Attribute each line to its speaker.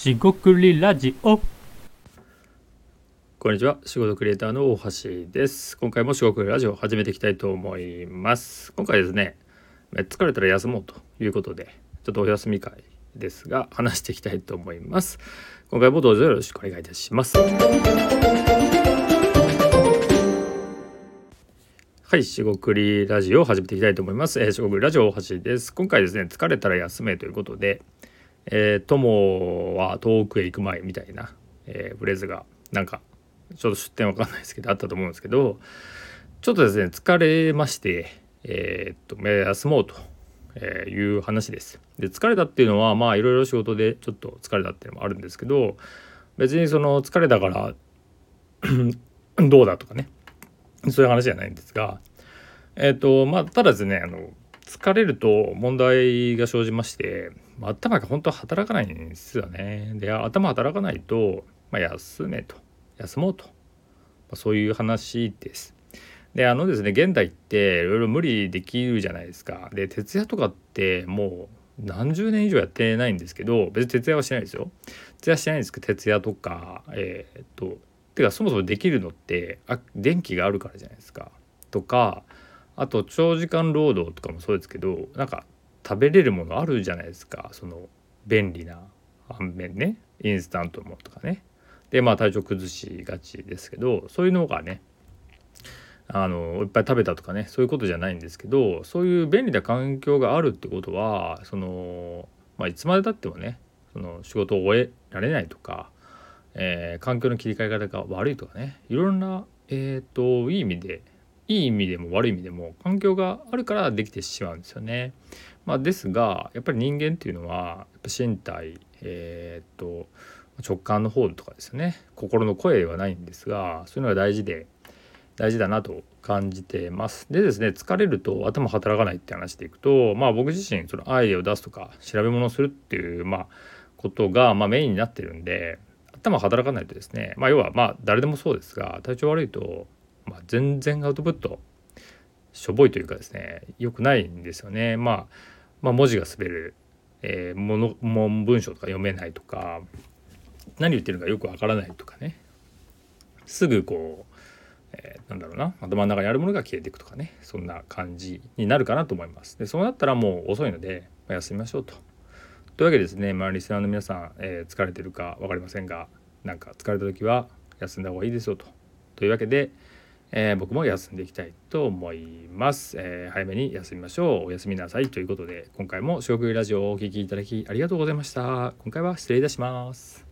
Speaker 1: しごくりラジオ。
Speaker 2: こんにちは。仕事クリエイターの大橋です。今回も仕事ラジオ始めていきたいと思います。今回ですね疲れたら休もうということでちょっとお休み会ですが話していきたいと思います。今回もどうぞよろしくお願いいたします。はい、しごくりラジオを始めていきたいと思います。えー、しごくりラジオ大橋です。今回ですね、疲れたら休めということで、えー、友は遠くへ行く前みたいな、えー、フレーズがなんかちょっと出典わかんないですけどあったと思うんですけどちょっとですね疲れましてえー、っと休もうとえいう話です。で疲れたっていうのはまあいろいろ仕事でちょっと疲れたっていうのもあるんですけど別にその疲れたから どうだとかねそういう話じゃないんですがえっ、とまあただですねあの疲れると問題が生じまして頭が本当は働かないんですよね。で頭働かないと、まあ、休めと休もうと、まあ、そういう話です。であのですね現代っていろいろ無理できるじゃないですか。で徹夜とかってもう何十年以上やってないんですけど別に徹夜はしてないですよ。徹夜してないんですけど徹夜とかえー、っとてかそもそもできるのってあ電気があるからじゃないですか。とかあと長時間労働とかもそうですけどなんか食べれるものあるじゃないですか。その便利な反面ね。インスタントもとかね。でまあ体調崩しがちですけどそういうのがねあのいっぱい食べたとかねそういうことじゃないんですけどそういう便利な環境があるってことはその、まあ、いつまでたってもねその仕事を終えられないとか、えー、環境の切り替え方が悪いとかねいろんな、えーといい意味でいい意味でも悪い意味でも環境があるからできてしまうんですよね。まあ、ですがやっぱり人間っていうのはやっぱ身体、えー、っと直感の方とかですよね心の声ではないんですがそういうのが大事で大事だなと感じてます。でですね疲れると頭働かないって話でいくとまあ僕自身そのアイデアを出すとか調べ物をするっていうまあことがまメインになってるんで頭働かないとですねまあ要はまあ誰でもそうですが体調悪いとまあ、全然アウトプットしょぼいというかですね良くないんですよね。まあ、まあ、文字が滑る、えー、ものも文章とか読めないとか何言ってるかよくわからないとかねすぐこう、えー、なんだろうな頭の中にあるものが消えていくとかねそんな感じになるかなと思います。でそうなったらもう遅いので、まあ、休みましょうと。というわけでですね、まあ、リスナーの皆さん、えー、疲れてるか分かりませんがなんか疲れた時は休んだ方がいいですよと。というわけで、えー、僕も休んでいきたいと思います、えー、早めに休みましょう。おやすみなさいということで今回も「食ラジオ」をお聴きいただきありがとうございました。今回は失礼いたします。